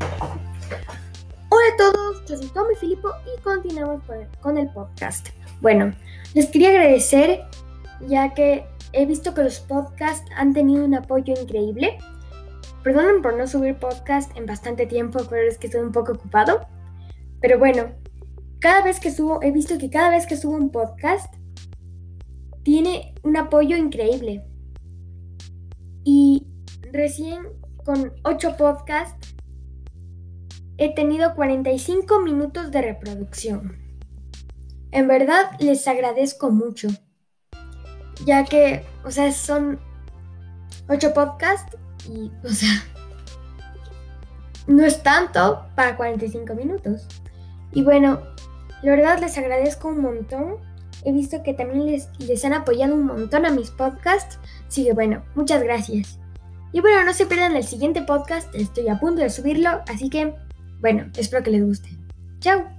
Hola a todos, yo soy Tommy Filipo y continuamos con el podcast. Bueno, les quería agradecer ya que he visto que los podcasts han tenido un apoyo increíble. Perdonen por no subir podcast en bastante tiempo, pero es que estoy un poco ocupado. Pero bueno, cada vez que subo, he visto que cada vez que subo un podcast, tiene un apoyo increíble. Y recién con 8 podcasts he tenido 45 minutos de reproducción. En verdad les agradezco mucho, ya que, o sea, son 8 podcasts y, o sea, no es tanto para 45 minutos. Y bueno, la verdad les agradezco un montón. He visto que también les, les han apoyado un montón a mis podcasts. Así que bueno, muchas gracias. Y bueno, no se pierdan el siguiente podcast. Estoy a punto de subirlo. Así que, bueno, espero que les guste. Chao.